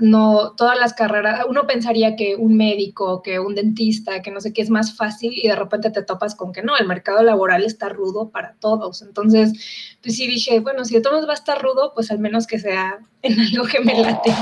no todas las carreras, uno pensaría que un médico, que un dentista, que no sé qué es más fácil y de repente te topas con que no, el mercado laboral está rudo para todos. Entonces, pues sí dije, bueno, si de todos va a estar rudo, pues al menos que sea en algo que me late.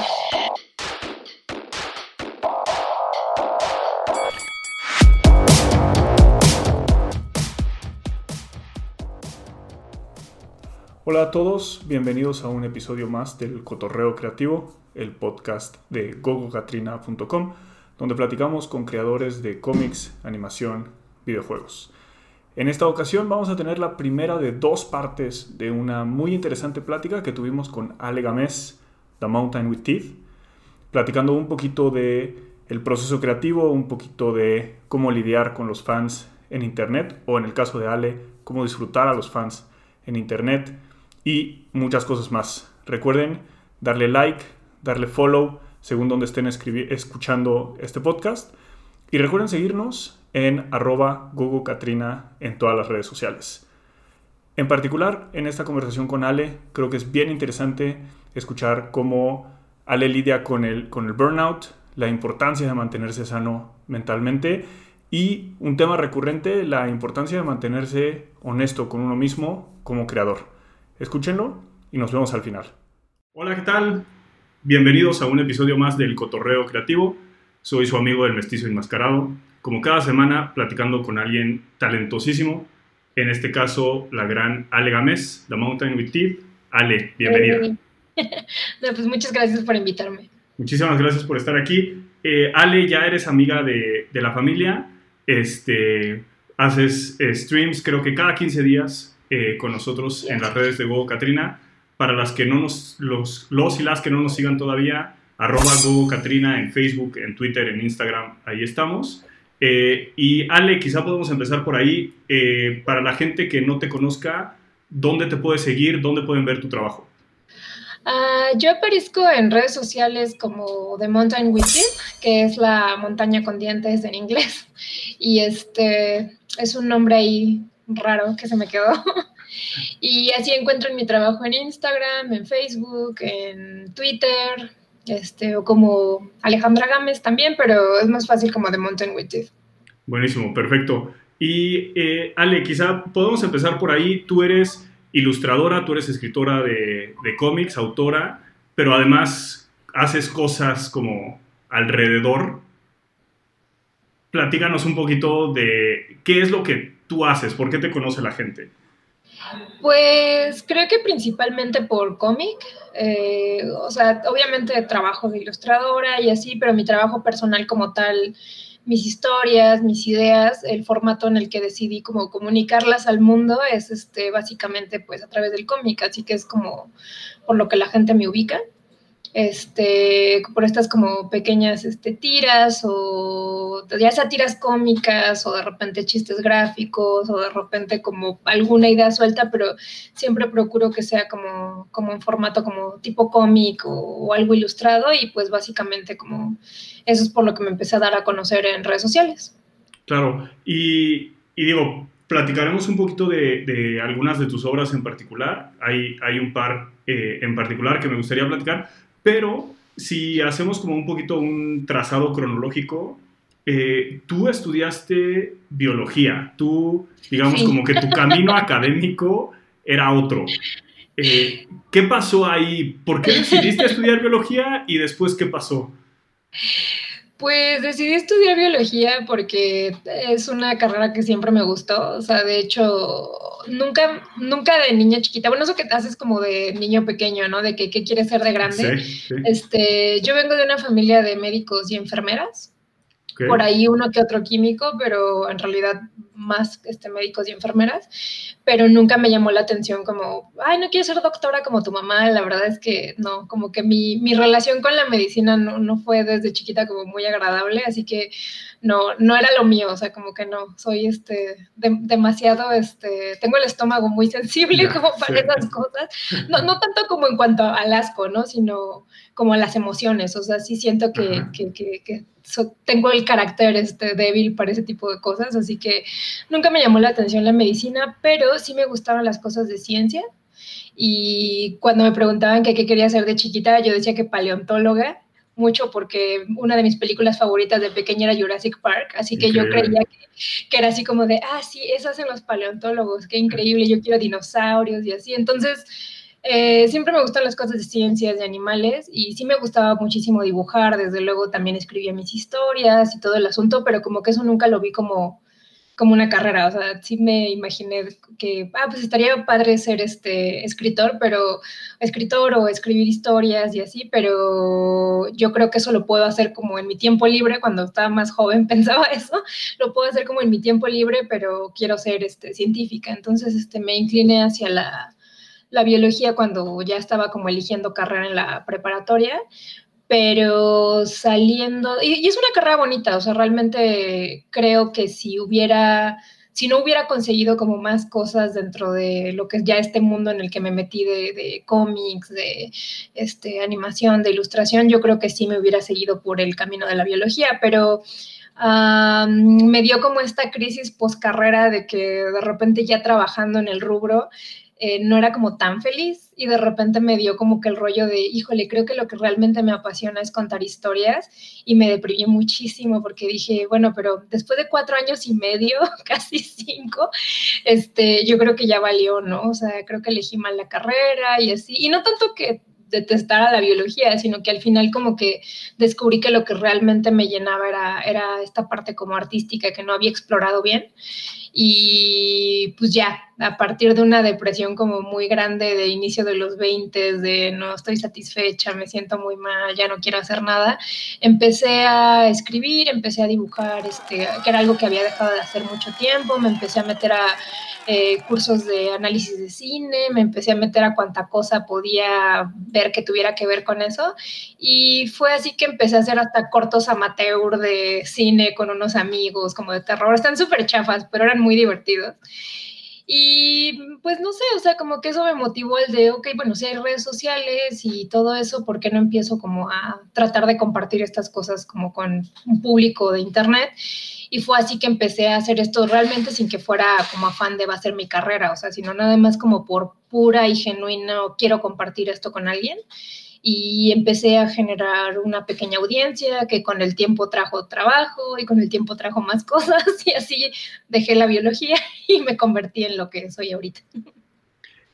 Hola a todos, bienvenidos a un episodio más del Cotorreo Creativo, el podcast de gogocatrina.com, donde platicamos con creadores de cómics, animación, videojuegos. En esta ocasión vamos a tener la primera de dos partes de una muy interesante plática que tuvimos con Ale Gamés, The Mountain with Teeth, platicando un poquito de el proceso creativo, un poquito de cómo lidiar con los fans en internet o en el caso de Ale, cómo disfrutar a los fans en internet y muchas cosas más. Recuerden darle like, darle follow según donde estén escuchando este podcast. Y recuerden seguirnos en arroba Catrina en todas las redes sociales. En particular, en esta conversación con Ale, creo que es bien interesante escuchar cómo Ale lidia con el, con el burnout, la importancia de mantenerse sano mentalmente y un tema recurrente, la importancia de mantenerse honesto con uno mismo como creador. Escúchenlo y nos vemos al final. Hola, ¿qué tal? Bienvenidos a un episodio más del Cotorreo Creativo. Soy su amigo del mestizo enmascarado. Como cada semana, platicando con alguien talentosísimo. En este caso, la gran Ale Gámez, The Mountain with Teeth. Ale, bienvenida. pues muchas gracias por invitarme. Muchísimas gracias por estar aquí. Eh, Ale, ya eres amiga de, de, la familia. Este, haces eh, streams, creo que cada 15 días eh, con nosotros en las redes de Gogo Catrina. Para las que no nos, los, los y las que no nos sigan todavía, arroba Gogo Catrina en Facebook, en Twitter, en Instagram, ahí estamos. Eh, y Ale, quizá podemos empezar por ahí. Eh, para la gente que no te conozca, ¿dónde te puede seguir? ¿Dónde pueden ver tu trabajo? Ah, yo aparezco en redes sociales como The Mountain Within, que es la montaña con dientes en inglés. Y este es un nombre ahí raro que se me quedó. y así encuentro en mi trabajo en Instagram, en Facebook, en Twitter, este, o como Alejandra Gámez también, pero es más fácil como de Mountain with Buenísimo, perfecto. Y eh, Ale, quizá podemos empezar por ahí. Tú eres ilustradora, tú eres escritora de, de cómics, autora, pero además haces cosas como alrededor. Platícanos un poquito de qué es lo que tú haces? ¿Por qué te conoce la gente? Pues creo que principalmente por cómic. Eh, o sea, obviamente trabajo de ilustradora y así, pero mi trabajo personal como tal, mis historias, mis ideas, el formato en el que decidí como comunicarlas al mundo es este básicamente pues a través del cómic, así que es como por lo que la gente me ubica este, por estas como pequeñas este, tiras o ya sea tiras cómicas o de repente chistes gráficos o de repente como alguna idea suelta, pero siempre procuro que sea como, como en formato como tipo cómic o, algo ilustrado y pues básicamente como eso es por lo que me empecé a dar a conocer en redes sociales. Claro, y, digo, platicaremos un poquito de, algunas de tus obras en particular. Hay, hay un par eh, en particular que me gustaría platicar, pero si hacemos como un poquito un trazado cronológico, eh, tú estudiaste biología, tú, digamos, como que tu camino académico era otro. Eh, ¿Qué pasó ahí? ¿Por qué decidiste estudiar biología y después qué pasó? Pues decidí estudiar biología porque es una carrera que siempre me gustó. O sea, de hecho, nunca, nunca de niña chiquita, bueno, eso que haces como de niño pequeño, ¿no? De que qué quieres ser de grande. Este, yo vengo de una familia de médicos y enfermeras por ahí uno que otro químico, pero en realidad más este, médicos y enfermeras, pero nunca me llamó la atención como, ay, no quiero ser doctora como tu mamá, la verdad es que no, como que mi, mi relación con la medicina no, no, fue desde chiquita como muy agradable, así que no, no era lo mío, o sea, como que no, soy este, demasiado, este, tengo el estómago muy sensible como para esas cosas, no, no tanto como en cuanto al asco, ¿no? Sino como a las emociones, o sea, sí siento que, que, que, tengo el carácter este, débil para ese tipo de cosas, así que nunca me llamó la atención la medicina, pero sí me gustaban las cosas de ciencia. Y cuando me preguntaban qué quería hacer de chiquita, yo decía que paleontóloga, mucho porque una de mis películas favoritas de pequeña era Jurassic Park, así que yo creía que, era así como de, ah, sí, eso hacen los paleontólogos, qué increíble, yo quiero dinosaurios y así. Entonces, eh, siempre me gustan las cosas de ciencias, de animales, y sí me gustaba muchísimo dibujar, desde luego también escribía mis historias y todo el asunto, pero como que eso nunca lo vi como como una carrera, o sea, sí me imaginé que, ah, pues estaría padre ser este escritor, pero escritor o escribir historias y así, pero yo creo que eso lo puedo hacer como en mi tiempo libre, cuando estaba más joven pensaba eso, lo puedo hacer como en mi tiempo libre, pero quiero ser este, científica, entonces este, me incliné hacia la, la biología cuando ya estaba como eligiendo carrera en la preparatoria, pero saliendo, y, es una carrera bonita, o sea, realmente creo que si hubiera, si no hubiera conseguido como más cosas dentro de lo que es ya este mundo en el que me metí de, cómics, de este, animación, de ilustración, yo creo que sí me hubiera seguido por el camino de la biología, pero... me dio como esta crisis post carrera de que de repente ya trabajando en el rubro eh, no era como tan feliz y de repente me dio como que el rollo de, híjole, creo que lo que realmente me apasiona es contar historias y me deprimí muchísimo porque dije, bueno, pero después de cuatro años y medio, casi cinco, este, yo creo que ya valió, ¿no? O sea, creo que elegí mal la carrera y así, y no tanto que detestara la biología, sino que al final como que descubrí que lo que realmente me llenaba era, era esta parte como artística que no había explorado bien y pues ya, a partir de una depresión como muy grande de inicio de los 20, de no estoy satisfecha, me siento muy mal, ya no quiero hacer nada, empecé a escribir, empecé a dibujar, este, que era algo que había dejado de hacer mucho tiempo, me empecé a meter a eh, cursos de análisis de cine, me empecé a meter a cuanta cosa podía ver que tuviera que ver con eso. Y fue así que empecé a hacer hasta cortos amateur de cine con unos amigos, como de terror. Están súper chafas, pero eran muy divertidos. Y pues no sé, o sea, como que eso me motivó el de, ok, bueno, si hay redes sociales y todo eso, ¿por qué no empiezo como a tratar de compartir estas cosas como con un público de internet? Y fue así que empecé a hacer esto realmente sin que fuera como afán de va a ser mi carrera, o sea, sino nada más como por pura y genuina, quiero compartir esto con alguien. Y empecé a generar una pequeña audiencia que con el tiempo trajo trabajo y con el tiempo trajo más cosas y así dejé la biología y me convertí en lo que soy ahorita.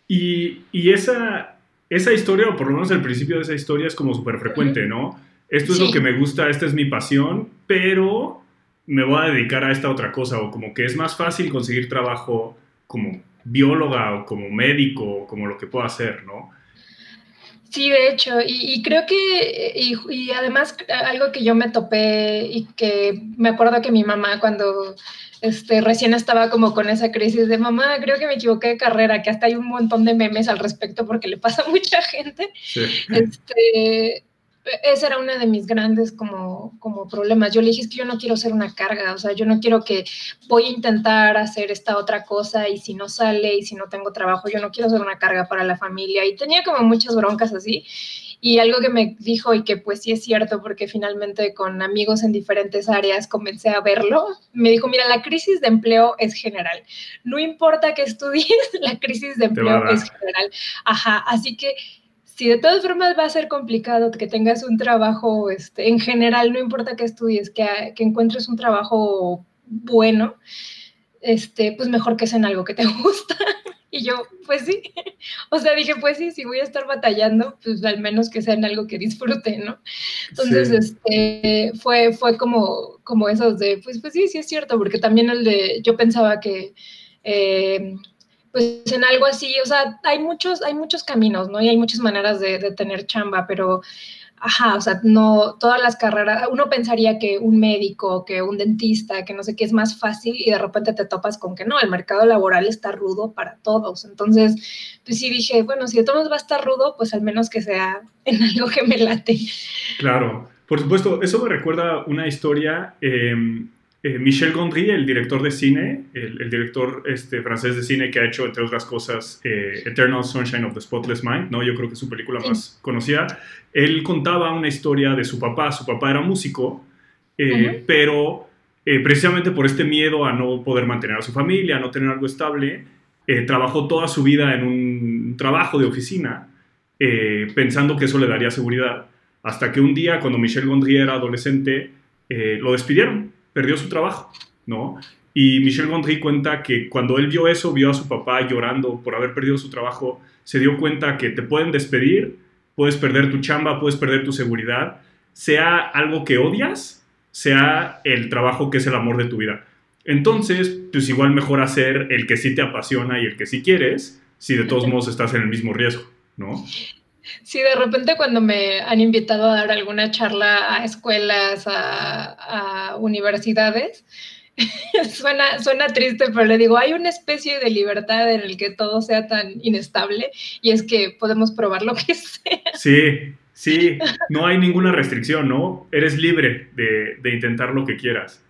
Y, y esa, esa historia, o por lo menos el principio de esa historia, es como súper frecuente, ¿no? Esto es lo que me gusta, esta es mi pasión, pero me voy a dedicar a esta otra cosa, o como que es más fácil conseguir trabajo como bióloga o como médico, o como lo que pueda hacer, ¿no? Sí, de hecho, y, creo que, y, además algo que yo me topé y que me acuerdo que mi mamá cuando este, recién estaba como con esa crisis de mamá, creo que me equivoqué de carrera, que hasta hay un montón de memes al respecto porque le pasa a mucha gente. Sí. Este, ese era uno de mis grandes como, como problemas. Yo le dije, es que yo no quiero ser una carga, o sea, yo no quiero que voy a intentar hacer esta otra cosa y si no sale y si no tengo trabajo, yo no quiero ser una carga para la familia. Y tenía como muchas broncas así. Y algo que me dijo y que pues sí es cierto, porque finalmente con amigos en diferentes áreas comencé a verlo, me dijo, mira, la crisis de empleo es general. No importa que estudies, la crisis de empleo es general. Ajá, así que si de todas formas va a ser complicado que tengas un trabajo, este, en general, no importa que estudies, que, que encuentres un trabajo bueno, este, pues mejor que sea en algo que te gusta. Y yo, pues sí. O sea, dije, pues sí, si voy a estar batallando, pues al menos que sea en algo que disfrute, ¿no? Entonces, este, fue, fue como, como esos de, pues, pues sí, sí es cierto, porque también el de, yo pensaba que, eh, pues en algo así, o sea, hay muchos, hay muchos caminos, ¿no? Y hay muchas maneras de, tener chamba, pero, ajá, o sea, no, todas las carreras, uno pensaría que un médico, que un dentista, que no sé qué es más fácil y de repente te topas con que no, el mercado laboral está rudo para todos. Entonces, pues sí dije, bueno, si de todos va a estar rudo, pues al menos que sea en algo que me late. Claro, por supuesto, eso me recuerda una historia. Eh, eh, Michel Gondry, el director de cine, el, director este, francés de cine que ha hecho, entre otras cosas, eh, Eternal Sunshine of the Spotless Mind, ¿no? yo creo que es su película más conocida, él contaba una historia de su papá. Su papá era músico, eh, pero precisamente por este miedo a no poder mantener a su familia, a no tener algo estable, trabajó toda su vida en un trabajo de oficina, pensando que eso le daría seguridad. Hasta que un día, cuando Michel Gondry era adolescente, eh, lo despidieron, perdió su trabajo, ¿no? Y Michel Gondry cuenta que cuando él vio eso, vio a su papá llorando por haber perdido su trabajo, se dio cuenta que te pueden despedir, puedes perder tu chamba, puedes perder tu seguridad, sea algo que odias, sea el trabajo que es el amor de tu vida. Entonces, pues igual mejor hacer el que sí te apasiona y el que sí quieres, si de todos modos estás en el mismo riesgo, ¿no? Sí, de repente cuando me han invitado a dar alguna charla a escuelas, a, universidades, suena, suena triste, pero le digo, hay una especie de libertad en el que todo sea tan inestable y es que podemos probar lo que sea. Sí, sí, no hay ninguna restricción, ¿no? Eres libre de, de intentar lo que quieras.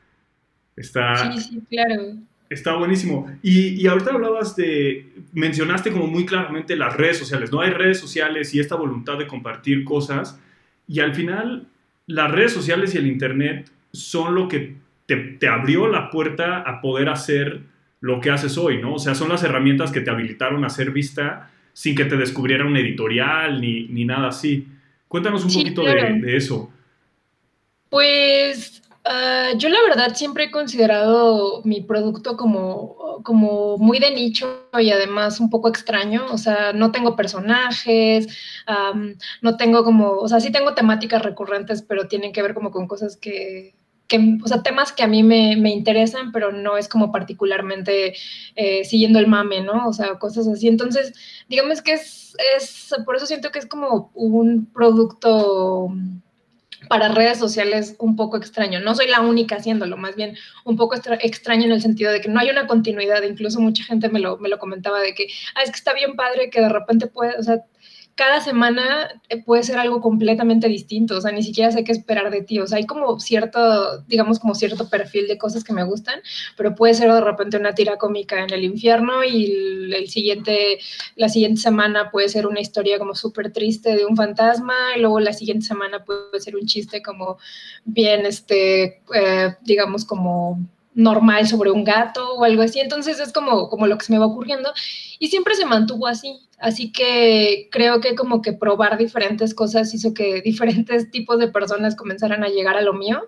Está, sí, sí, claro. Está buenísimo. Y, y, ahorita hablabas de, mencionaste como muy claramente las redes sociales, ¿no? Hay redes sociales y esta voluntad de compartir cosas. Y al final, las redes sociales y el Internet son lo que te, te abrió la puerta a poder hacer lo que haces hoy, ¿no? O sea, son las herramientas que te habilitaron a ser vista sin que te descubriera un editorial ni, ni nada así. Cuéntanos un poquito de, de, eso. Pues Uh, yo la verdad siempre he considerado mi producto como, como muy de nicho y además un poco extraño. O sea, no tengo personajes, no tengo como, o sea, sí tengo temáticas recurrentes, pero tienen que ver como con cosas que, que o sea, temas que a mí me, me, interesan, pero no es como particularmente eh, siguiendo el mame, ¿no? O sea, cosas así. Entonces, digamos que es, es, por eso siento que es como un producto para redes sociales un poco extraño. No soy la única haciéndolo, más bien un poco extraño en el sentido de que no hay una continuidad. Incluso mucha gente me lo, me lo comentaba de que, ah, es que está bien padre que de repente puede, o sea, cada semana eh, puede ser algo completamente distinto, o sea, ni siquiera sé qué esperar de ti, o sea, hay como cierto, digamos, como cierto perfil de cosas que me gustan, pero puede ser de repente una tira cómica en el infierno y el, siguiente, la siguiente semana puede ser una historia como súper triste de un fantasma y luego la siguiente semana puede ser un chiste como bien, este, eh, digamos, como normal sobre un gato o algo así. Entonces es como, como lo que se me va ocurriendo y siempre se mantuvo así. Así que creo que como que probar diferentes cosas hizo que diferentes tipos de personas comenzaran a llegar a lo mío.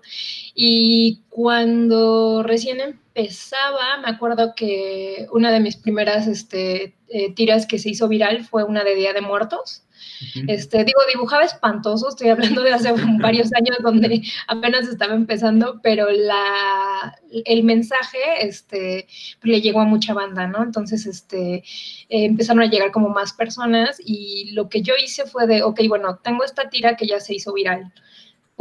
Y cuando recién empezaba, me acuerdo que una de mis primeras este, eh, tiras que se hizo viral fue una de Día de Muertos. Este, digo, dibujaba espantoso, estoy hablando de hace varios años donde apenas estaba empezando, pero la, el mensaje este, le llegó a mucha banda, ¿no? Entonces, este, eh, empezaron a llegar como más personas y lo que yo hice fue de, ok, bueno, tengo esta tira que ya se hizo viral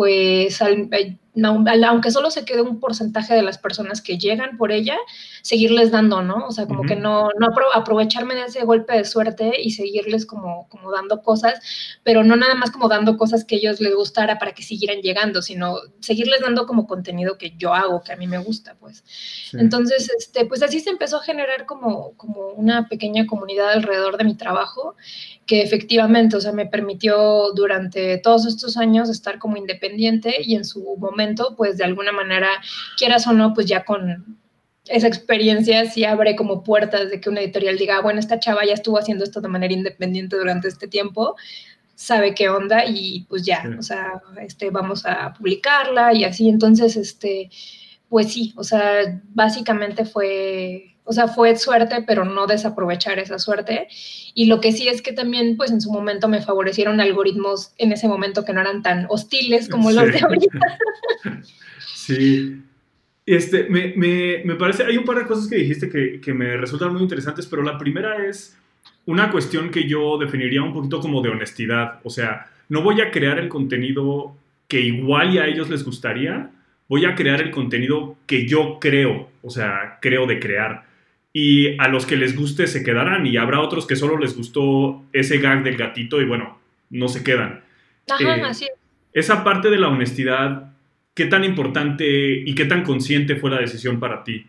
pues eh, aunque solo se quede un porcentaje de las personas que llegan por ella, seguirles dando, ¿no? O sea, como que no, no aprovecharme de ese golpe de suerte y seguirles como, como dando cosas, pero no nada más como dando cosas que a ellos les gustara para que siguieran llegando, sino seguirles dando como contenido que yo hago, que a mí me gusta, pues. Entonces, este, pues así se empezó a generar como, como una pequeña comunidad alrededor de mi trabajo, que efectivamente, o sea, me permitió durante todos estos años estar como independiente y en su momento pues de alguna manera, quieras o no, pues ya con esa experiencia sí abre como puertas de que una editorial diga, ah, bueno, esta chava ya estuvo haciendo esto de manera independiente durante este tiempo, sabe qué onda y pues ya, o sea, este, vamos a publicarla y así. Entonces, este, pues sí, o sea, básicamente fue o sea, fue suerte, pero no desaprovechar esa suerte. Y lo que sí es que también, pues en su momento me favorecieron algoritmos en ese momento que no eran tan hostiles como los de ahorita. sí. Este, me, me, me, parece, hay un par de cosas que dijiste que, que me resultan muy interesantes, pero la primera es una cuestión que yo definiría un poquito como de honestidad. O sea, no voy a crear el contenido que igual y a ellos les gustaría, voy a crear el contenido que yo creo, o sea, creo de crear y a los que les guste se quedarán y habrá otros que solo les gustó ese gag del gatito y bueno, no se quedan. Ajá, eh, así Esa parte de la honestidad, ¿qué tan importante y qué tan consciente fue la decisión para ti?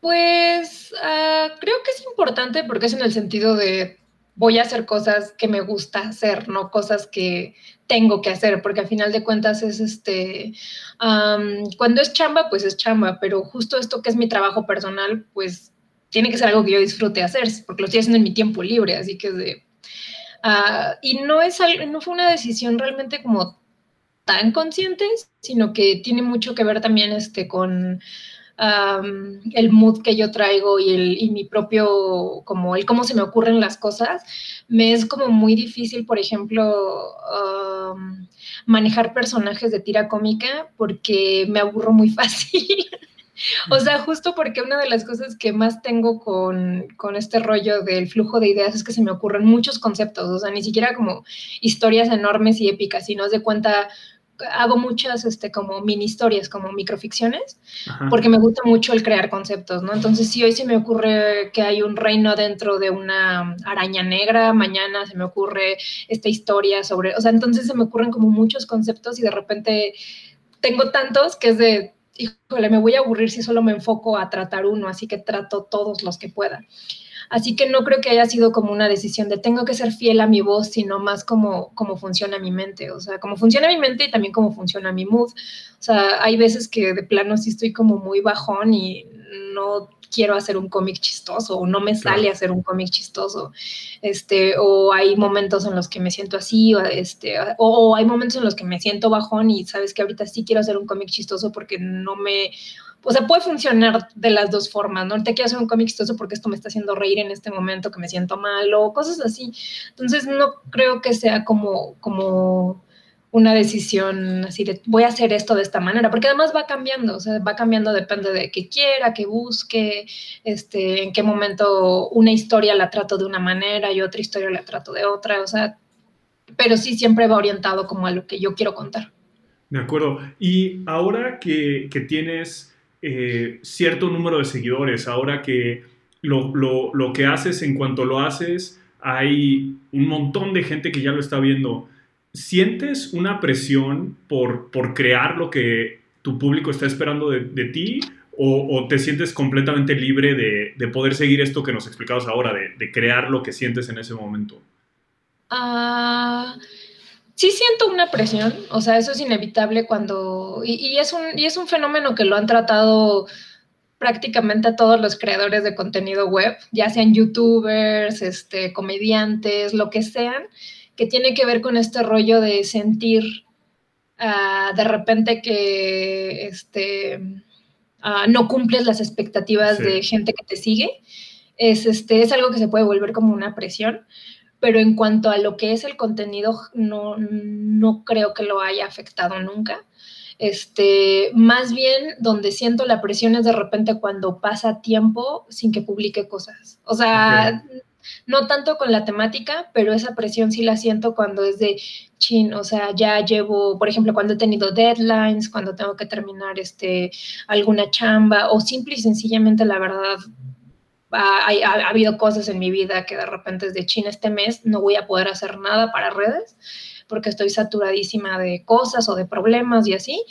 Pues ah, creo que es importante porque es en el sentido de voy a hacer cosas que me gusta hacer, no cosas que tengo que hacer, porque al final de cuentas es este, cuando es chamba, pues es chamba, pero justo esto que es mi trabajo personal, pues tiene que ser algo que yo disfrute hacer, porque lo estoy haciendo en mi tiempo libre, así que de, Ah, y no, es no fue una decisión realmente como tan consciente, sino que tiene mucho que ver también este, con el mood que yo traigo y, el, y mi propio, como el cómo se me ocurren las cosas. Me es como muy difícil, por ejemplo, manejar personajes de tira cómica porque me aburro muy fácil. O sea, justo porque una de las cosas que más tengo con, con, este rollo del flujo de ideas es que se me ocurren muchos conceptos, o sea, ni siquiera como historias enormes y épicas, sino de cuenta hago muchas este, como mini historias, como microficciones, porque me gusta mucho el crear conceptos, ¿no? Entonces, si hoy se me ocurre que hay un reino dentro de una araña negra, mañana se me ocurre esta historia sobre, o sea, entonces se me ocurren como muchos conceptos y de repente tengo tantos que es de, híjole, me voy a aburrir si solo me enfoco a tratar uno, así que trato todos los que pueda. Así que no creo que haya sido como una decisión de tengo que ser fiel a mi voz, sino más como cómo funciona mi mente, o sea, cómo funciona mi mente y también cómo funciona mi mood. O sea, hay veces que de plano sí estoy como muy bajón y no quiero hacer un cómic chistoso o no me sale hacer un cómic chistoso. Este, o hay momentos en los que me siento así, o, este, o, hay momentos en los que me siento bajón y sabes que ahorita sí quiero hacer un cómic chistoso porque no me, o sea, puede funcionar de las dos formas, ¿no? Te quiero hacer un cómic chistoso porque esto me está haciendo reír en este momento que me siento mal o cosas así. Entonces, no creo que sea como, como una decisión así de voy a hacer esto de esta manera, porque además va cambiando, o sea, va cambiando depende de qué quiera, qué busque, este, en qué momento una historia la trato de una manera y otra historia la trato de otra, o sea, pero sí siempre va orientado como a lo que yo quiero contar. De acuerdo. Y ahora que, que tienes eh, cierto número de seguidores, ahora que lo, lo, lo que haces en cuanto lo haces, hay un montón de gente que ya lo está viendo ¿Sientes una presión por, por crear lo que tu público está esperando de, ti? O, te sientes completamente libre de, poder seguir esto que nos explicabas ahora, de, crear lo que sientes en ese momento? Ah, sí siento una presión, o sea, eso es inevitable cuando... Y, es un, y es un fenómeno que lo han tratado prácticamente a todos los creadores de contenido web, ya sean youtubers, este, comediantes, lo que sean que tiene que ver con este rollo de sentir uh, de repente que este, uh, no cumples las expectativas sí. de gente que te sigue. Es, este, es algo que se puede volver como una presión, pero en cuanto a lo que es el contenido, no, no creo que lo haya afectado nunca. Este, más bien donde siento la presión es de repente cuando pasa tiempo sin que publique cosas. O sea, okay no tanto con la temática, pero esa presión sí la siento cuando es de chin, o sea, ya llevo, por ejemplo, cuando he tenido deadlines, cuando tengo que terminar este, alguna chamba, o simple y sencillamente la verdad, ha, ha, ha habido cosas en mi vida que de repente es de chin este mes, no voy a poder hacer nada para redes porque estoy saturadísima de cosas o de problemas y así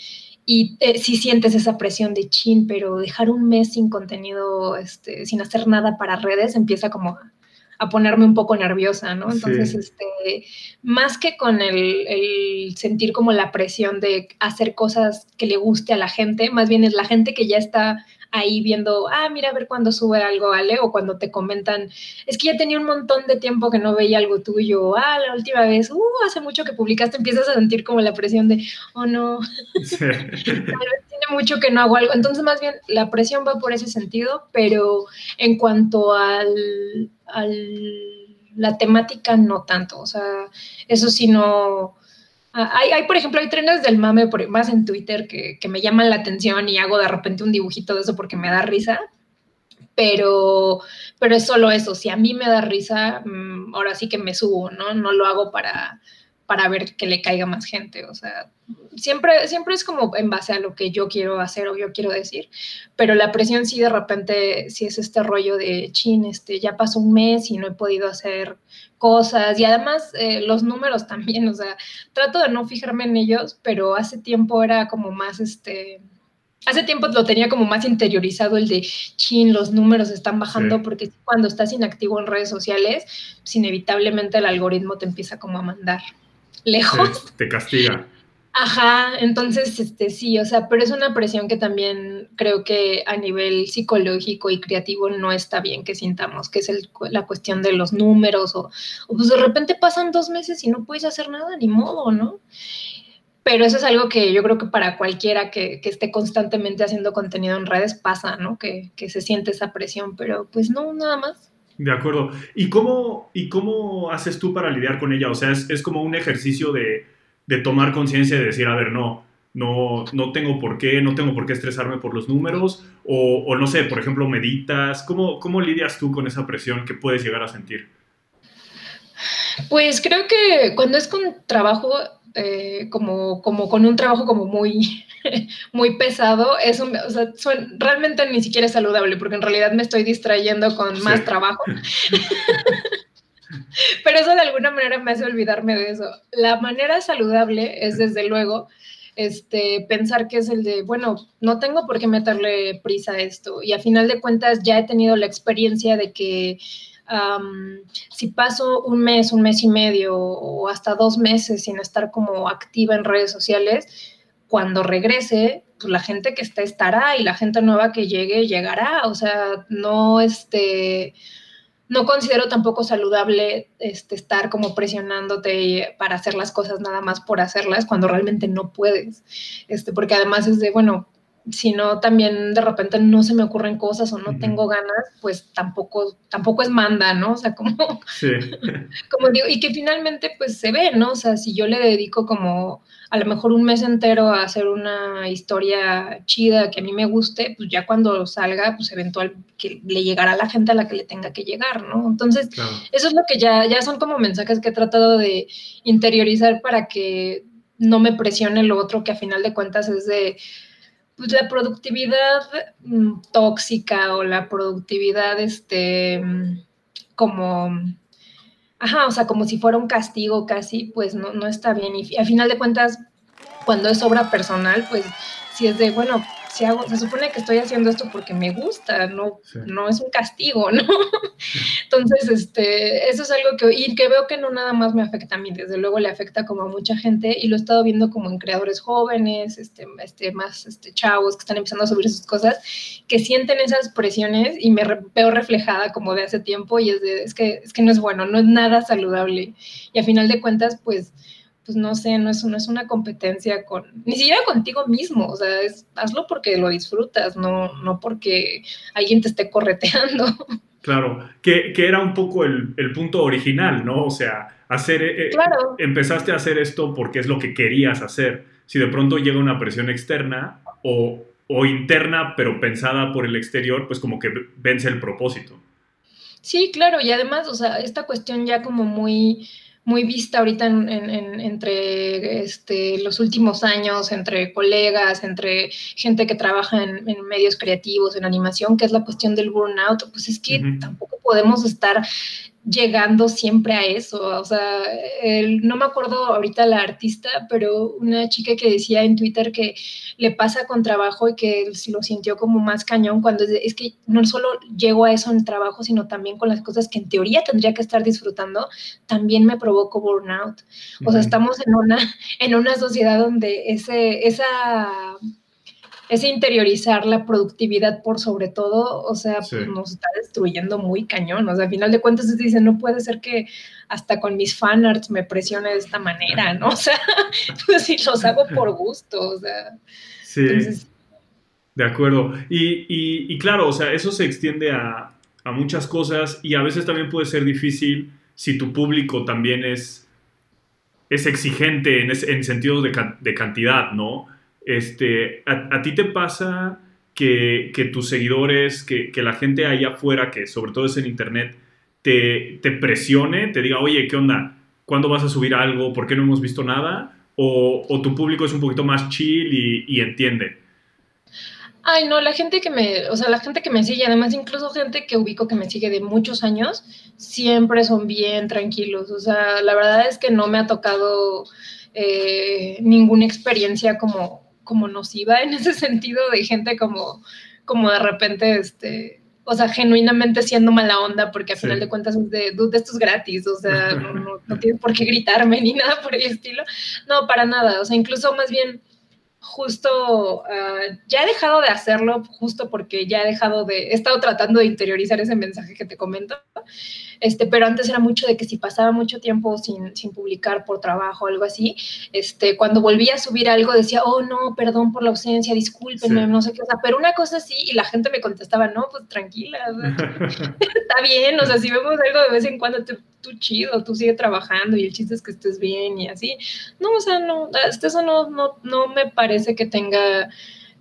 y si sientes esa presión de chin, pero dejar un mes sin contenido, este, sin hacer nada para redes, empieza como ponerme un poco nerviosa, ¿no? Entonces, sí. este, más que con el, el, sentir como la presión de hacer cosas que le guste a la gente, más bien es la gente que ya está ahí viendo, ah, mira a ver cuando sube algo, ¿vale? O cuando te comentan, es que ya tenía un montón de tiempo que no veía algo tuyo, ah, la última vez, uh, hace mucho que publicaste, empiezas a sentir como la presión de, oh no, sí. tiene mucho que no hago algo. Entonces, más bien, la presión va por ese sentido, pero en cuanto al la temática no tanto, o sea, eso sí no... Hay, hay por ejemplo, hay trenes del mame más en Twitter que, que me llaman la atención y hago de repente un dibujito de eso porque me da risa, pero, pero es solo eso. Si a mí me da risa, mmm, ahora sí que me subo, ¿no? No lo hago para, para ver que le caiga más gente. O sea, siempre, siempre es como en base a lo que yo quiero hacer o yo quiero decir, pero la presión sí de repente, sí es este rollo de, chin, este, ya pasó un mes y no he podido hacer cosas y además eh, los números también, o sea, trato de no fijarme en ellos, pero hace tiempo era como más, este, hace tiempo lo tenía como más interiorizado el de, chin, los números están bajando sí. porque cuando estás inactivo en redes sociales, pues inevitablemente el algoritmo te empieza como a mandar lejos. Te, te castiga. Ajá, entonces, este, sí, o sea, pero es una presión que también creo que a nivel psicológico y creativo no está bien que sintamos, que es el, la cuestión de los números o, o, pues de repente pasan dos meses y no puedes hacer nada, ni modo, ¿no? Pero eso es algo que yo creo que para cualquiera que, que esté constantemente haciendo contenido en redes pasa, ¿no? Que, que se siente esa presión, pero pues no, nada más. De acuerdo. ¿Y cómo, y cómo haces tú para lidiar con ella? O sea, es, es como un ejercicio de de tomar conciencia y decir, a ver, no, no, no tengo por qué, no tengo por qué estresarme por los números, o, no sé, por ejemplo, meditas, ¿Cómo, ¿cómo lidias tú con esa presión que puedes llegar a sentir? Pues creo que cuando es con trabajo, eh, como, como con un trabajo como muy, muy pesado, eso o sea, realmente ni siquiera es saludable, porque en realidad me estoy distrayendo con más trabajo. Pero eso de alguna manera me hace olvidarme de eso. La manera saludable es desde luego este, pensar que es el de, bueno, no tengo por qué meterle prisa a esto. Y a final de cuentas ya he tenido la experiencia de que si paso un mes, un mes y medio o hasta dos meses sin estar como activa en redes sociales, cuando regrese, pues la gente que está estará y la gente nueva que llegue llegará. O sea, no este no considero tampoco saludable este, estar como presionándote para hacer las cosas nada más por hacerlas cuando realmente no puedes. Este, porque además es de, bueno, si no también de repente no se me ocurren cosas o no tengo ganas, pues tampoco, tampoco es manda, ¿no? O sea, como, como digo, y que finalmente pues se ve, ¿no? O sea, si yo le dedico como a lo mejor un mes entero a hacer una historia chida que a mí me guste, pues ya cuando salga, pues eventual que le llegará a la gente a la que le tenga que llegar, ¿no? Entonces, eso es lo que ya, ya son como mensajes que he tratado de interiorizar para que no me presione lo otro que a final de cuentas es de pues, la productividad mm, tóxica o la productividad este como ajá, o sea, como si fuera un castigo casi, pues no, no está bien. Y a final de cuentas, cuando es obra personal, pues si es de, bueno, si hago, se supone que estoy haciendo esto porque me gusta, no, no es un castigo, ¿no? Entonces, este, eso es algo que, y que veo que no nada más me afecta a mí, desde luego le afecta como a mucha gente y lo he estado viendo como en creadores jóvenes, este, este, más este, chavos que están empezando a subir sus cosas, que sienten esas presiones y me veo reflejada como de hace tiempo y es, de, es, que, es que no es bueno, no es nada saludable. Y a final de cuentas, pues pues no sé, no es, no es una competencia con, ni siquiera contigo mismo, o sea, es, hazlo porque lo disfrutas, no, no porque alguien te esté correteando. Claro, que, era un poco el, punto original, ¿no? O sea, hacer, eh, eh, claro. empezaste a hacer esto porque es lo que querías hacer. Si de pronto llega una presión externa o, o interna, pero pensada por el exterior, pues como que vence el propósito. Sí, claro, y además, o sea, esta cuestión ya como muy muy vista ahorita entre este, los últimos años, entre colegas, entre gente que trabaja en, medios creativos, en animación, que es la cuestión del burnout, pues es que tampoco podemos estar llegando siempre a eso. O sea, no me acuerdo ahorita la artista, pero una chica que decía en Twitter que le pasa con trabajo y que lo sintió como más cañón cuando es, que no solo llego a eso en trabajo, sino también con las cosas que en teoría tendría que estar disfrutando, también me provoco burnout. O sea, estamos en una, en una sociedad donde ese, esa ese interiorizar la productividad por sobre todo, o sea, pues nos está destruyendo muy cañón. O sea, al final de cuentas se dice, no puede ser que hasta con mis fanarts me presione de esta manera, ¿no? O sea, pues sí, los hago por gusto, o sea. Sí. De acuerdo. Y, claro, o sea, eso se extiende a, muchas cosas y a veces también puede ser difícil si tu público también es, es exigente en, en sentido de, de cantidad, ¿no? Este, a, ti te pasa que, tus seguidores, que, la gente allá afuera, que sobre todo es en internet, te, presione, te diga, oye, ¿qué onda? ¿Cuándo vas a subir algo? ¿Por qué no hemos visto nada? ¿O, tu público es un poquito más chill y, entiende? Ay, no, la gente que me, o sea, la gente que me sigue, además incluso gente que ubico que me sigue de muchos años, siempre son bien tranquilos. O sea, la verdad es que no me ha tocado eh, ninguna experiencia como, como nociva en ese sentido de gente como, como de repente, este, o sea, genuinamente siendo mala onda, porque al final de cuentas es de, de esto es gratis, o sea, no, no tienes por qué gritarme ni nada por el estilo. No, para nada, o sea, incluso más bien justo uh, ya he dejado de hacerlo justo porque ya he dejado de, he estado tratando de interiorizar ese mensaje que te comento, este, pero antes era mucho de que si pasaba mucho tiempo sin, sin publicar por trabajo o algo así, este, cuando volvía a subir algo decía, oh no, perdón por la ausencia, discúlpenme, sí. no sé qué, o sea, pero una cosa así y la gente me contestaba, no, pues tranquila, está bien, o sea, si vemos algo de vez en cuando, tú, tú chido, tú sigue trabajando y el chiste es que estés bien y así. No, o sea, no, eso no, no, no me parece que tenga...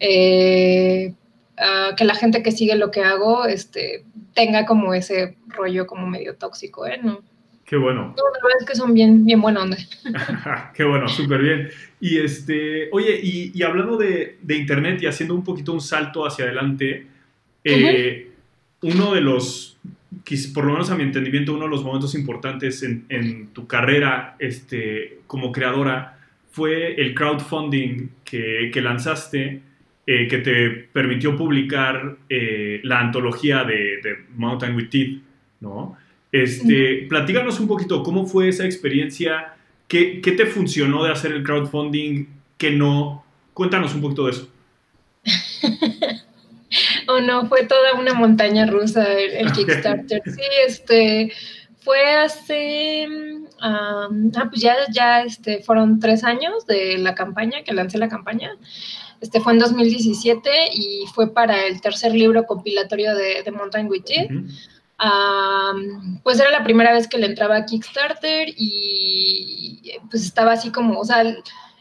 Eh, uh, que la gente que sigue lo que hago este, tenga como ese rollo como medio tóxico, ¿eh? No. Qué bueno. No, la verdad es que son bien, bien buena onda. Qué bueno, súper bien. Y este, oye, y, y hablando de, de, Internet y haciendo un poquito un salto hacia adelante, eh, uh -huh. uno de los, por lo menos a mi entendimiento, uno de los momentos importantes en, en tu carrera este, como creadora fue el crowdfunding que, que lanzaste eh, que te permitió publicar eh, la antología de, de, Mountain with Teeth, ¿no? Este. Platícanos un poquito cómo fue esa experiencia, qué, qué, te funcionó de hacer el crowdfunding, qué no. Cuéntanos un poquito de eso. oh, no, fue toda una montaña rusa el, el Kickstarter. sí, este, fue hace, um, ah, pues ya, ya este, fueron tres años de la campaña, que lancé la campaña. Este fue en 2017 y fue para el tercer libro compilatorio de, de Mountain. Uh -huh. um, pues era la primera vez que le entraba a Kickstarter y pues estaba así como, o sea,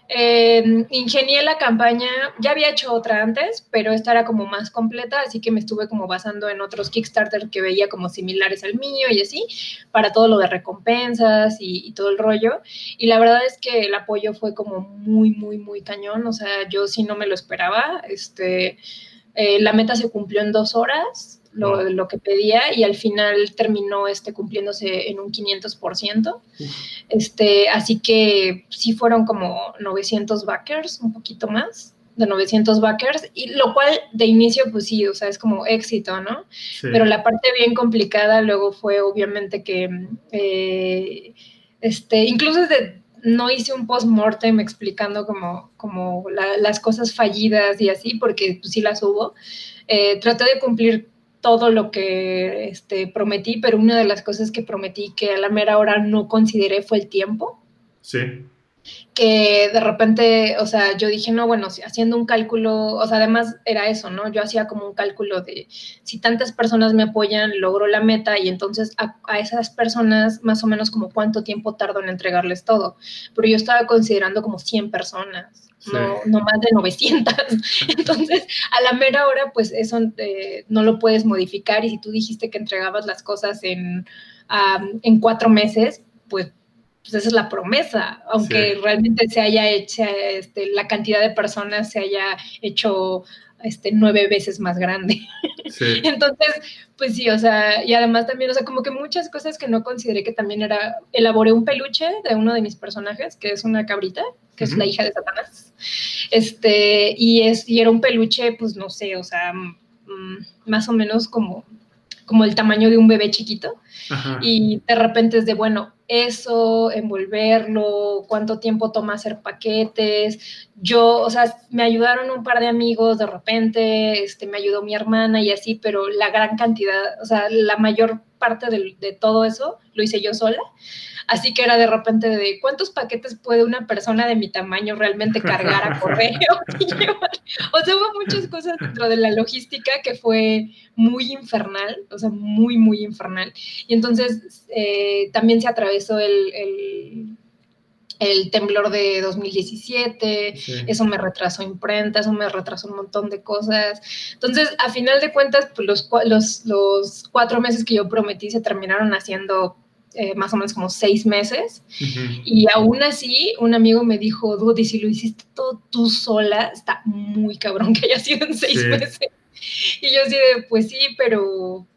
eh, ingenié la campaña, ya había hecho otra antes, pero esta era como más completa, así que me estuve como basando en otros Kickstarter que veía como similares al mío y así, para todo lo de recompensas y, todo el rollo. Y la verdad es que el apoyo fue como muy, muy, muy cañón, o sea, yo sí no me lo esperaba. Este, eh, la meta se cumplió en dos horas, lo, lo, que pedía y al final terminó este, cumpliéndose en un 500%. Este, así que sí fueron como 900 backers, un poquito más de 900 backers, y lo cual de inicio, pues sí, o sea, es como éxito, ¿no? Sí. Pero la parte bien complicada luego fue obviamente que, eh, este, incluso desde, no hice un post-mortem explicando como, como la, las cosas fallidas y así, porque pues, sí las hubo. Eh, traté de cumplir todo lo que este, prometí, pero una de las cosas que prometí que a la mera hora no consideré fue el tiempo. Sí. Que de repente, o sea, yo dije, no, bueno, haciendo un cálculo, o sea, además era eso, ¿no? Yo hacía como un cálculo de si tantas personas me apoyan, logro la meta y entonces a, a esas personas más o menos como cuánto tiempo tardo en entregarles todo. Pero yo estaba considerando como 100 personas. Sí. No, no, más de 900. Entonces, a la mera hora, pues eso eh, no lo puedes modificar y si tú dijiste que entregabas las cosas en, um, en cuatro meses, pues, pues, esa es la promesa, aunque sí. realmente se haya hecho, este, la cantidad de personas se haya hecho este, nueve veces más grande. Sí. Entonces, pues sí, o sea, y además también, o sea, como que muchas cosas que no consideré que también era, elaboré un peluche de uno de mis personajes, que es una cabrita, que uh -huh. es la hija de Satanás, este, y, es, y era un peluche, pues no sé, o sea, mmm, más o menos como, como el tamaño de un bebé chiquito, Ajá. y de repente es de, bueno, eso, envolverlo, cuánto tiempo toma hacer paquetes. Yo, o sea, me ayudaron un par de amigos de repente, este, me ayudó mi hermana y así, pero la gran cantidad, o sea, la mayor parte de, de todo eso lo hice yo sola. Así que era de repente de cuántos paquetes puede una persona de mi tamaño realmente cargar a correo. o sea, hubo muchas cosas dentro de la logística que fue muy infernal, o sea, muy, muy infernal. Y entonces eh, también se atravesó el, el el temblor de 2017, sí. eso me retrasó imprenta, eso me retrasó un montón de cosas. Entonces, a final de cuentas, pues los, los, los cuatro meses que yo prometí se terminaron haciendo eh, más o menos como seis meses. Uh -huh. Y aún así, un amigo me dijo, Dudy, si lo hiciste todo tú sola, está muy cabrón que haya sido en seis sí. meses. Y yo así de, pues sí, pero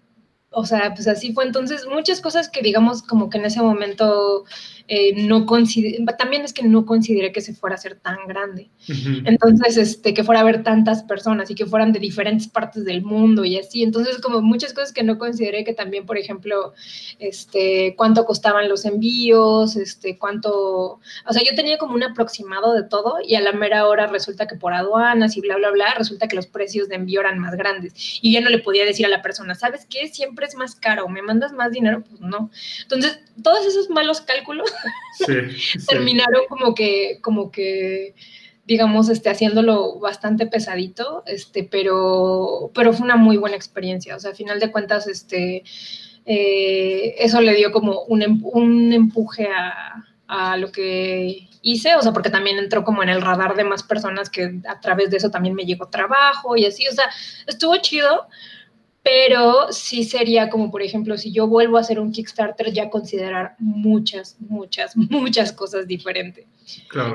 o sea, pues así fue. Entonces, muchas cosas que digamos como que en ese momento eh, no consideré, también es que no consideré que se fuera a ser tan grande. Entonces, este, que fuera a haber tantas personas y que fueran de diferentes partes del mundo y así. Entonces, como muchas cosas que no consideré que también, por ejemplo, este, cuánto costaban los envíos, este, cuánto, o sea, yo tenía como un aproximado de todo y a la mera hora resulta que por aduanas y bla, bla, bla, resulta que los precios de envío eran más grandes. Y ya no le podía decir a la persona, ¿sabes qué? Siempre es más caro, ¿me mandas más dinero? Pues no. Entonces, todos esos malos cálculos terminaron como que, como que, digamos, este, haciéndolo bastante pesadito, este, pero, pero fue una muy buena experiencia. O sea, a final de cuentas, este, eh, eso le dio como un, em, un empuje a, a lo que hice, o sea, porque también entró como en el radar de más personas que a través de eso también me llegó trabajo y así, o sea, estuvo chido, pero sí sería como, por ejemplo, si yo vuelvo a hacer un Kickstarter, ya considerar muchas, muchas, muchas cosas diferentes.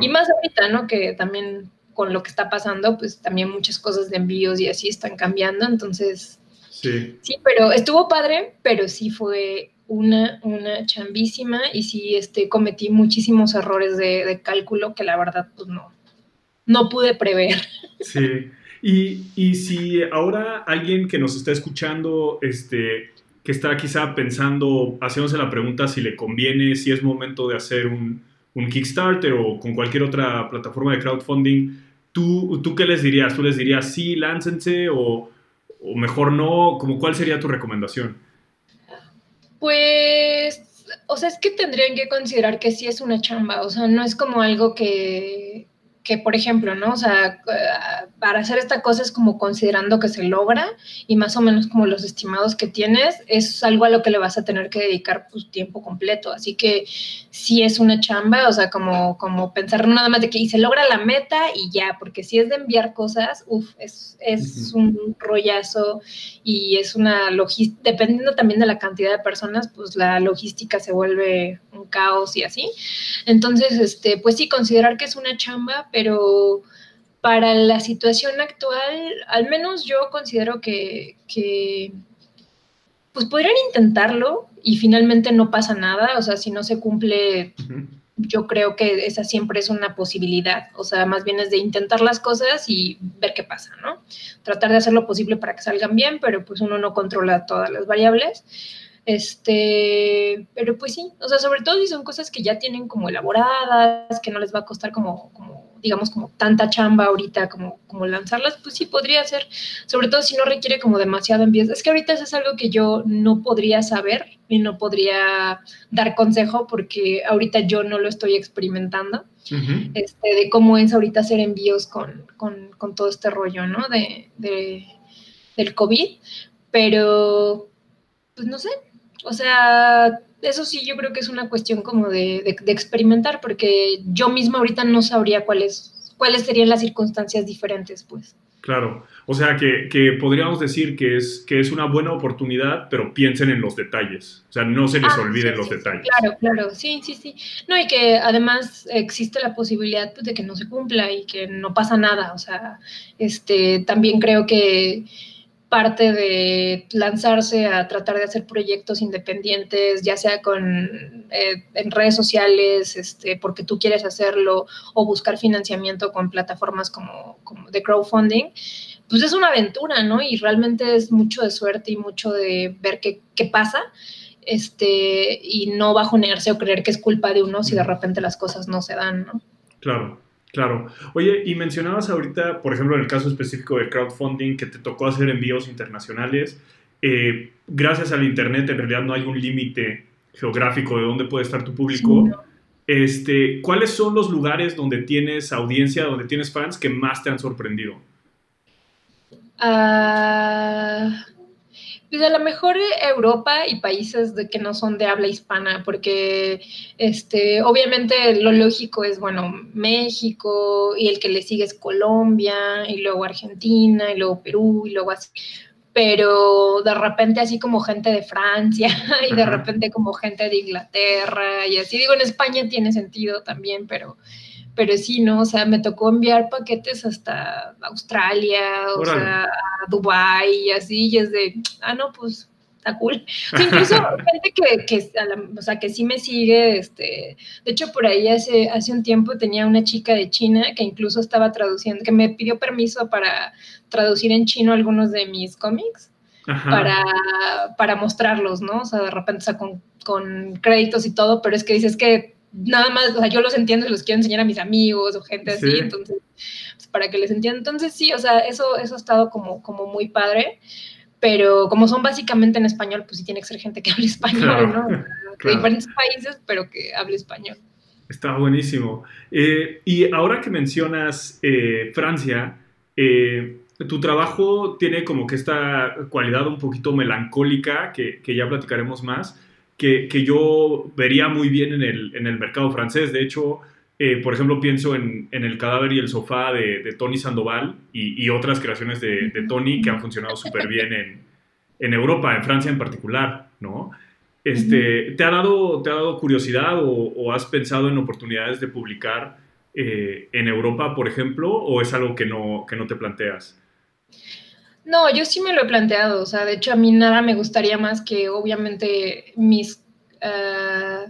Y más ahorita, ¿no? Que también con lo que está pasando, pues también muchas cosas de envíos y así están cambiando, entonces... Sí. Sí, pero estuvo padre, pero sí fue una, una chambísima y sí este, cometí muchísimos errores de, de cálculo que la verdad pues no, no pude prever. Sí. Y, si ahora alguien que nos está escuchando, este, que está quizá pensando, haciéndose la pregunta si le conviene, si es momento de hacer un, Kickstarter o con cualquier otra plataforma de crowdfunding, ¿tú, ¿tú qué les dirías? ¿Tú les dirías sí, láncense o, mejor no? ¿Cómo, ¿Cuál sería tu recomendación? Pues, o sea, es que tendrían que considerar que sí es una chamba, o sea, no es como algo que, que, por ejemplo, ¿no? O sea, para hacer esta cosa es como considerando que se logra y más o menos como los estimados que tienes, es algo a lo que le vas a tener que dedicar pues tiempo completo. Así que sí es una chamba, o sea, como, como pensar nada más de que y se logra la meta y ya, porque si es de enviar cosas, uff, es, es un rollazo y es una logística, dependiendo también de la cantidad de personas, pues la logística se vuelve un caos y así. Entonces, este, pues sí, considerar que es una chamba, pero para la situación actual, al menos yo considero que, pues podrían intentarlo y finalmente no pasa nada, o sea, si no se cumple, yo creo que esa siempre es una posibilidad, o sea, más bien es de intentar las cosas y ver qué pasa, ¿no? Tratar de hacer lo posible para que salgan bien, pero pues uno no controla todas las variables. Este, pero pues sí, o sea, sobre todo si son cosas que ya tienen como elaboradas, que no les va a costar como, como digamos, como tanta chamba ahorita como, como lanzarlas, pues sí podría ser, sobre todo si no requiere como demasiado envío. Es que ahorita eso es algo que yo no podría saber y no podría dar consejo porque ahorita yo no lo estoy experimentando, este, de cómo es ahorita hacer envíos con, con, con todo este rollo, ¿no? De, de, del COVID, pero, pues no sé, o sea, eso sí yo creo que es una cuestión como de, experimentar, porque yo misma ahorita no sabría cuáles, cuáles serían las circunstancias diferentes, pues. Claro, o sea que, podríamos decir que es, que es una buena oportunidad, pero piensen en los detalles, o sea, no se les ah, olviden los detalles. Claro, claro, sí, sí, sí. No, y que además existe la posibilidad pues, de que no se cumpla y que no pasa nada, o sea, este, también creo que parte de lanzarse a tratar de hacer proyectos independientes, ya sea con eh, en redes sociales, este, porque tú quieres hacerlo, o buscar financiamiento con plataformas como, como de crowdfunding, pues es una aventura, ¿no? Y realmente es mucho de suerte y mucho de ver qué, qué pasa este, y no bajonearse o creer que es culpa de uno si de repente las cosas no se dan, ¿no? Claro. Claro. Oye, y mencionabas ahorita, por ejemplo, en el caso específico de crowdfunding, que te tocó hacer envíos internacionales. Eh, gracias al Internet, en realidad no hay un límite geográfico de dónde puede estar tu público. este, ¿Cuáles son los lugares donde tienes audiencia, donde tienes fans que más te han sorprendido? Ah... Pues a lo mejor Europa y países de que no son de habla hispana, porque este, obviamente lo lógico es, bueno, México y el que le sigue es Colombia y luego Argentina y luego Perú y luego así. Pero de repente así como gente de Francia y de repente como gente de Inglaterra y así digo, en España tiene sentido también, pero pero sí, ¿no? O sea, me tocó enviar paquetes hasta Australia, o sea, a Dubái y así, y es de, ah, no, pues está cool. incluso gente que, que, o sea, que sí me sigue, este, de hecho por ahí hace, hace un tiempo tenía una chica de China que incluso estaba traduciendo, que me pidió permiso para traducir en chino algunos de mis cómics. Para, para mostrarlos, ¿no? O sea, de repente, o sea, con, con créditos y todo, pero es que dices que nada más, o sea, yo los entiendo y los quiero enseñar a mis amigos o gente así, entonces, pues, para que les entiendan. Entonces, sí, o sea, eso, eso ha estado como, como muy padre pero como son básicamente en español, pues sí tiene que ser gente que hable español, ¿no? De diferentes países, pero que hable español. Está buenísimo. Eh, y ahora que mencionas eh, Francia, eh, tu trabajo tiene como que esta cualidad un poquito melancólica, que, que ya platicaremos más, que, que, yo vería muy bien en el, en el mercado francés. De hecho, eh, por ejemplo, pienso en, El cadáver y el sofá de, Tony Sandoval y, otras creaciones de, Tony que han funcionado súper bien en, Europa, en Francia en particular, ¿no? Este, ¿te, ha dado, ¿Te ha dado curiosidad o, has pensado en oportunidades de publicar eh, en Europa, por ejemplo, o es algo que no, que no te planteas? No, yo sí me lo he planteado, o sea, de hecho a mí nada me gustaría más que obviamente mis... Ah,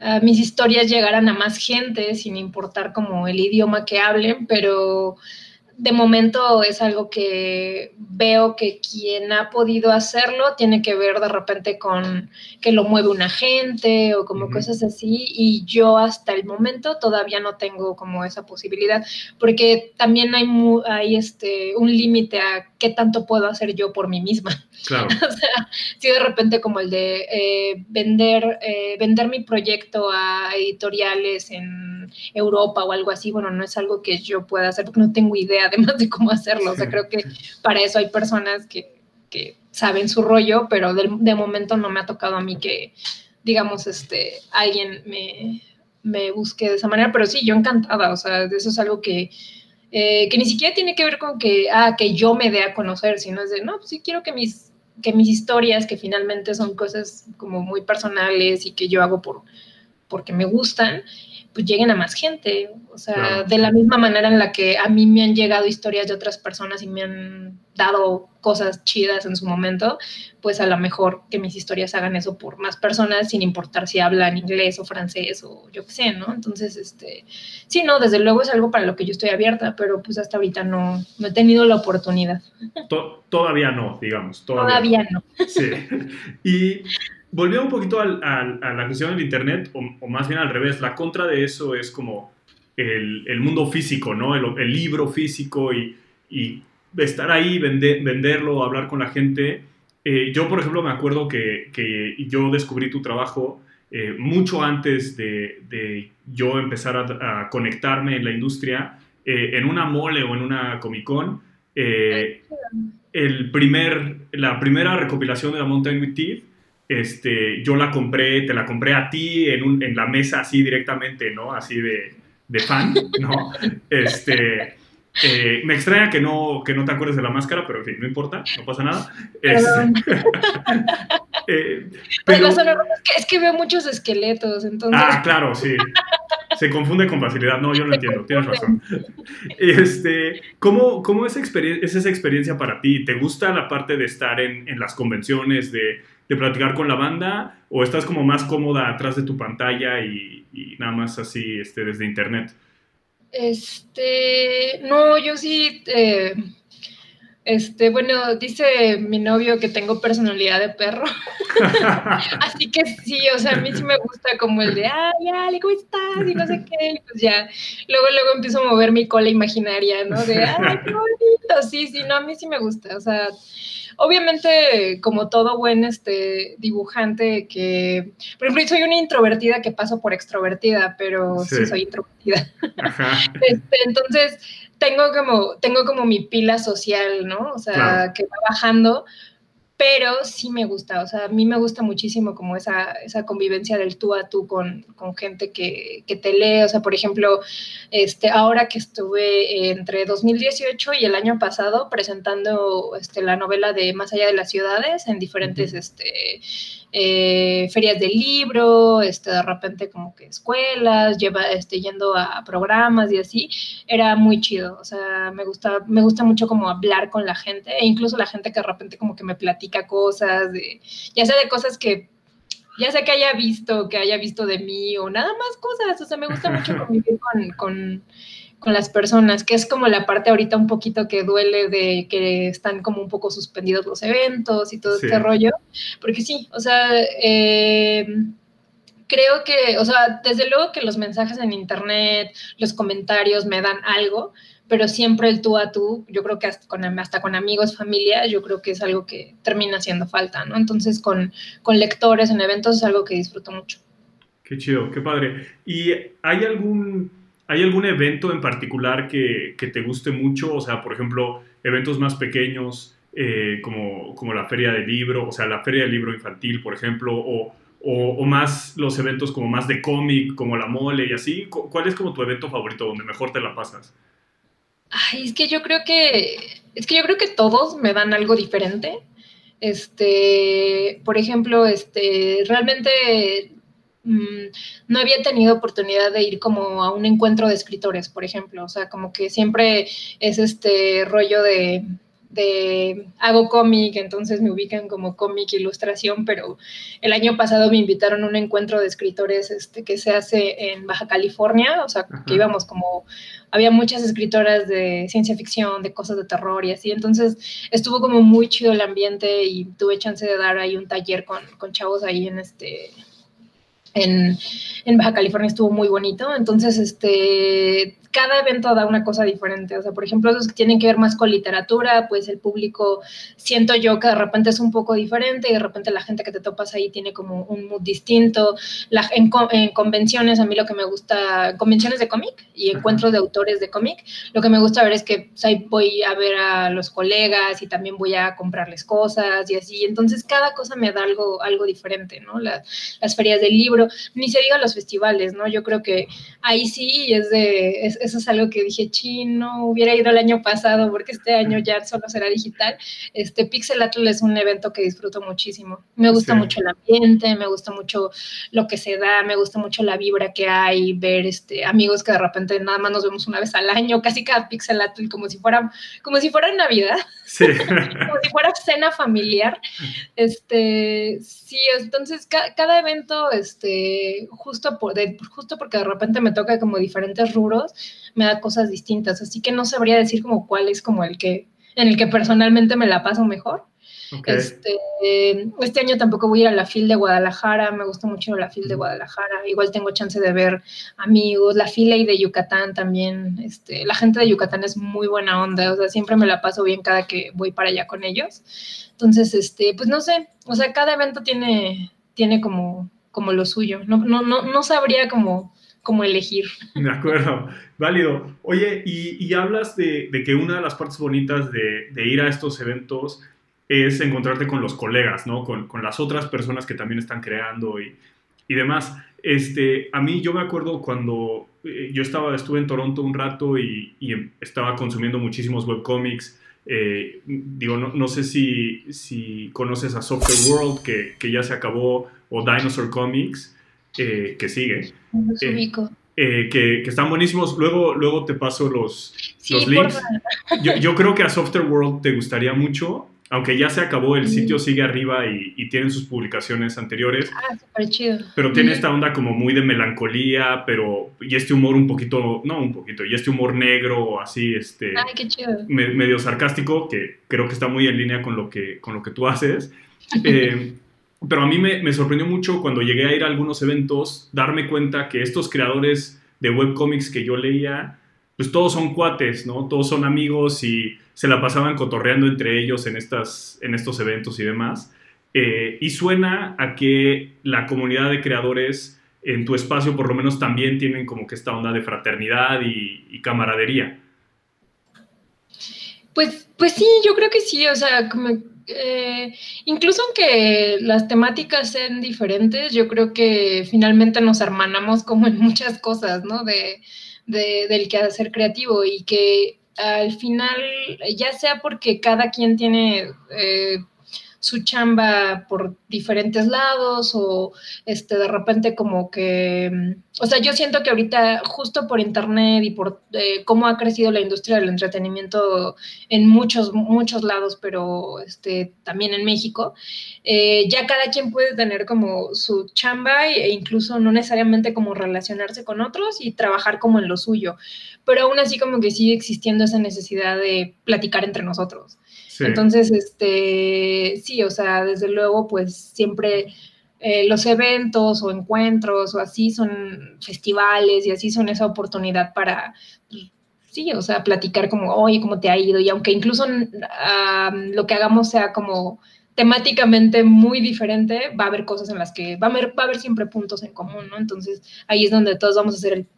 Ah, mis historias llegaran a más gente sin importar como el idioma que hablen, pero de momento es algo que veo que quien ha podido hacerlo tiene que ver de repente con que lo mueve una gente o como cosas así y yo hasta el momento todavía no tengo como esa posibilidad porque también hay, hay este, un límite a qué tanto puedo hacer yo por mí misma. Claro. o sea, si de repente como el de eh, vender, eh, vender mi proyecto a editoriales en Europa o algo así, bueno, no es algo que yo pueda hacer porque no tengo idea además de cómo hacerlo. O sea, creo que para eso hay personas que, saben su rollo, pero de, momento no me ha tocado a mí que, digamos, este, alguien me, busque de esa manera, pero sí, yo encantada, o sea, eso es algo que, eh, que ni siquiera tiene que ver con que, ah, que yo me dé a conocer, sino es de, no, pues sí quiero que mis, que mis historias, que finalmente son cosas como muy personales y que yo hago por, porque me gustan, pues lleguen a más gente. O sea, de la misma manera en la que a mí me han llegado historias de otras personas y me han dado cosas chidas en su momento, pues a lo mejor que mis historias hagan eso por más personas sin importar si hablan inglés o francés o yo qué sé, ¿no? Entonces, este, sí, no, desde luego es algo para lo que yo estoy abierta, pero pues hasta ahorita no, no he tenido la oportunidad. todavía no, digamos. Todavía, no. Sí. Y volviendo un poquito a la cuestión del Internet, o, más bien al revés, la contra de eso es como el, mundo físico, ¿no? El, libro físico y, y, estar ahí, venderlo, hablar con la gente. Eh, yo, por ejemplo, me acuerdo que, yo descubrí tu trabajo eh, mucho antes de, yo empezar a, conectarme en la industria, eh, en una mole o en una Comic Con. el primer, la primera recopilación de la Mountain with Teeth este, yo la compré, te la compré a ti en, en la mesa así directamente, ¿no? Así de, de fan, ¿no? Este, eh, me extraña que no, que no te acuerdes de la máscara, pero en fin, no importa, no pasa nada. Este, eh, pero, es, que, es, que, veo muchos esqueletos, entonces... Ah, claro, sí. Se confunde con facilidad. No, yo lo entiendo, tienes razón. Este, ¿cómo, cómo es, es, esa experiencia para ti? ¿Te gusta la parte de estar en, en las convenciones, de de platicar con la banda o estás como más cómoda atrás de tu pantalla y, nada más así este, desde internet? Este, no, yo sí, eh, este, bueno, dice mi novio que tengo personalidad de perro. Así que sí, o sea, a mí sí me gusta como el de, ay, Ale, ¿cómo estás? Y no sé qué. Y pues ya, luego, luego empiezo a mover mi cola imaginaria, ¿no? De, ay, qué bonito. Sí, sí, no, a mí sí me gusta. O sea, Obviamente, como todo buen este, dibujante que, por ejemplo, soy una introvertida que paso por extrovertida, pero sí, soy introvertida. Este, entonces, tengo como, tengo como mi pila social, ¿no? O sea, que va bajando, pero sí me gusta, o sea, a mí me gusta muchísimo como esa, esa convivencia del tú a tú con, con gente que, que, te lee, o sea, por ejemplo, este, ahora que estuve entre 2018 y el año pasado presentando este, la novela de Más allá de las ciudades en diferentes este, eh, ferias de libro, este, de repente como que escuelas, lleva, este, yendo a programas y así, era muy chido, o sea, me gusta, me gusta mucho como hablar con la gente, e incluso la gente que de repente como que me platica cosas, de, ya sea de cosas que ya sea que haya visto, que haya visto de mí o nada más cosas, o sea, me gusta mucho convivir con, con, con, las personas, que es como la parte ahorita un poquito que duele de que están como un poco suspendidos los eventos y todo este rollo, porque sí, o sea, eh, creo que, o sea, desde luego que los mensajes en internet, los comentarios me dan algo, pero siempre el tú a tú, yo creo que hasta con, hasta con amigos, familia, yo creo que es algo que termina haciendo falta, ¿no? Entonces con, con lectores en eventos es algo que disfruto mucho. Qué chido, qué padre. ¿Y hay algún, hay algún evento en particular que, que te guste mucho? O sea, por ejemplo, eventos más pequeños, eh, como, como la feria del libro, o sea, la feria del libro infantil, por ejemplo, o, o, o, más los eventos como más de cómic, como la mole y así. ¿Cuál es como tu evento favorito donde mejor te la pasas? Ay, es que yo creo que, es que yo creo que todos me dan algo diferente. Este, por ejemplo, este, realmente no había tenido oportunidad de ir como a un encuentro de escritores, por ejemplo. O sea, como que siempre es este rollo de, de hago cómic, entonces me ubican como cómic ilustración, pero el año pasado me invitaron a un encuentro de escritores este, que se hace en Baja California, o sea, Ajá. que íbamos como, había muchas escritoras de ciencia ficción, de cosas de terror y así, entonces estuvo como muy chido el ambiente y tuve chance de dar ahí un taller con, con chavos ahí en este... En, en Baja California estuvo muy bonito, entonces este cada evento da una cosa diferente. O sea, por ejemplo, los que tienen que ver más con literatura, pues el público, siento yo que de repente es un poco diferente y de repente la gente que te topas ahí tiene como un mood distinto. La, en, en, convenciones, a mí lo que me gusta, convenciones de cómic y encuentros de autores de cómic, lo que me gusta ver es que pues, ahí voy a ver a los colegas y también voy a comprarles cosas y así. Entonces, cada cosa me da algo, algo diferente, ¿no? La, las ferias del libro, ni se diga los festivales, ¿no? Yo creo que ahí sí es de... Es, eso es algo que dije, chino, hubiera ido el año pasado porque este año ya solo será digital. Este Pixel Atl es un evento que disfruto muchísimo. Me gusta sí. mucho el ambiente, me gusta mucho lo que se da, me gusta mucho la vibra que hay, ver este, amigos que de repente nada más nos vemos una vez al año, casi cada Pixel Atl como si fuera, como si fuera Navidad, sí. como si fuera cena familiar. Este, sí, entonces ca cada evento, este, justo, por, de, justo porque de repente me toca como diferentes rubros, me da cosas distintas, así que no sabría decir como cuál es como el que, en el que personalmente me la paso mejor. Okay. Este, este año tampoco voy a ir a la FIL de Guadalajara, me gusta mucho la FIL de Guadalajara, igual tengo chance de ver amigos, la FIL y de Yucatán también, este, la gente de Yucatán es muy buena onda, o sea, siempre me la paso bien cada que voy para allá con ellos. Entonces, este, pues no sé, o sea, cada evento tiene, tiene como, como lo suyo, no, no, no, no sabría como como elegir. De acuerdo, válido. Oye, y, y hablas de, de, que una de las partes bonitas de, de, ir a estos eventos es encontrarte con los colegas, ¿no? Con, con las otras personas que también están creando y, y, demás. Este, a mí yo me acuerdo cuando eh, yo estaba, estuve en Toronto un rato y, y estaba consumiendo muchísimos webcomics. Eh, digo, no, no, sé si, si conoces a Software World, que, que ya se acabó, o Dinosaur Comics eh, que sigue. Eh, eh, que, que, están buenísimos. Luego, luego te paso los, sí, los links. Yo, yo, creo que a Software World te gustaría mucho, aunque ya se acabó, el sitio sigue arriba y, y, tienen sus publicaciones anteriores. Ah, súper chido. Pero tiene esta onda como muy de melancolía, pero y este humor un poquito, no un poquito, y este humor negro, así, este, Ay, qué chido. Me, medio sarcástico, que creo que está muy en línea con lo que, con lo que tú haces. Eh, pero a mí me, me, sorprendió mucho cuando llegué a ir a algunos eventos, darme cuenta que estos creadores de webcomics que yo leía, pues todos son cuates, ¿no? Todos son amigos y se la pasaban cotorreando entre ellos en, estas, en estos eventos y demás. Eh, y suena a que la comunidad de creadores en tu espacio por lo menos también tienen como que esta onda de fraternidad y, camaradería. Pues, pues sí, yo creo que sí, o sea, como eh, incluso aunque las temáticas sean diferentes, yo creo que finalmente nos hermanamos como en muchas cosas, ¿no? De, de, del quehacer creativo y que al final, ya sea porque cada quien tiene eh, su chamba por diferentes lados o este, de repente como que, o sea, yo siento que ahorita justo por internet y por eh, cómo ha crecido la industria del entretenimiento en muchos, muchos lados, pero este, también en México, eh, ya cada quien puede tener como su chamba e incluso no necesariamente como relacionarse con otros y trabajar como en lo suyo, pero aún así como que sigue existiendo esa necesidad de platicar entre nosotros. Entonces, este, sí, o sea, desde luego, pues siempre eh, los eventos o encuentros o así son festivales y así son esa oportunidad para, sí, o sea, platicar como, oye, ¿cómo te ha ido? Y aunque incluso lo que hagamos sea como temáticamente muy diferente, va a haber cosas en las que va a haber, va a haber siempre puntos en común, ¿no? Entonces ahí es donde todos vamos a hacer el...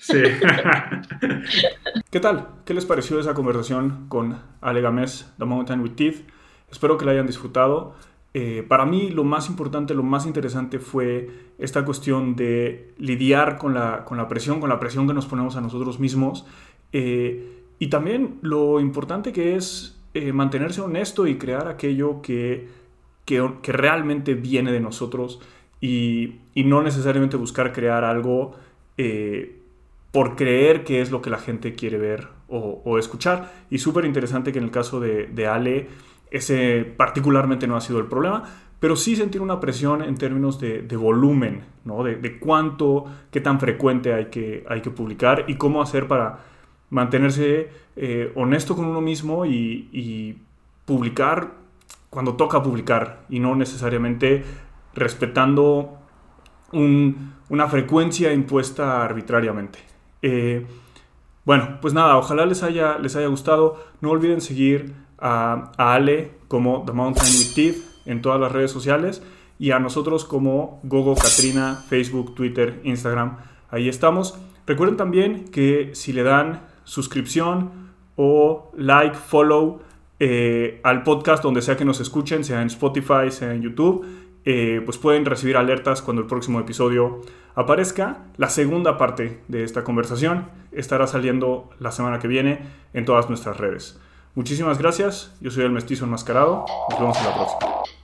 Sí. ¿Qué tal? ¿Qué les pareció esa conversación con Ale Games, The Mountain with Teeth? Espero que la hayan disfrutado. Eh, para mí lo más importante, lo más interesante fue esta cuestión de lidiar con la, con la presión, con la presión que nos ponemos a nosotros mismos. Eh, y también lo importante que es eh, mantenerse honesto y crear aquello que, que, realmente viene de nosotros y, y, no necesariamente buscar crear algo por creer que es lo que la gente quiere ver o, escuchar. Y súper interesante que en el caso de, Ale, ese particularmente no ha sido el problema, pero sí sentir una presión en términos de, volumen, ¿no? De, cuánto, qué tan frecuente hay que, hay que publicar y cómo hacer para mantenerse eh, honesto con uno mismo y, publicar cuando toca publicar y no necesariamente respetando una frecuencia impuesta arbitrariamente. Eh, bueno, pues nada, ojalá les haya, les haya gustado. No olviden seguir a, Ale como The Mountain with Teeth en todas las redes sociales y a nosotros como Gogo Katrina, Facebook, Twitter, Instagram. Ahí estamos. Recuerden también que si le dan suscripción o like, follow eh, al podcast donde sea que nos escuchen, sea en Spotify, sea en YouTube, eh, pues pueden recibir alertas cuando el próximo episodio aparezca. La segunda parte de esta conversación estará saliendo la semana que viene en todas nuestras redes. Muchísimas gracias, yo soy el mestizo enmascarado, nos vemos en la próxima.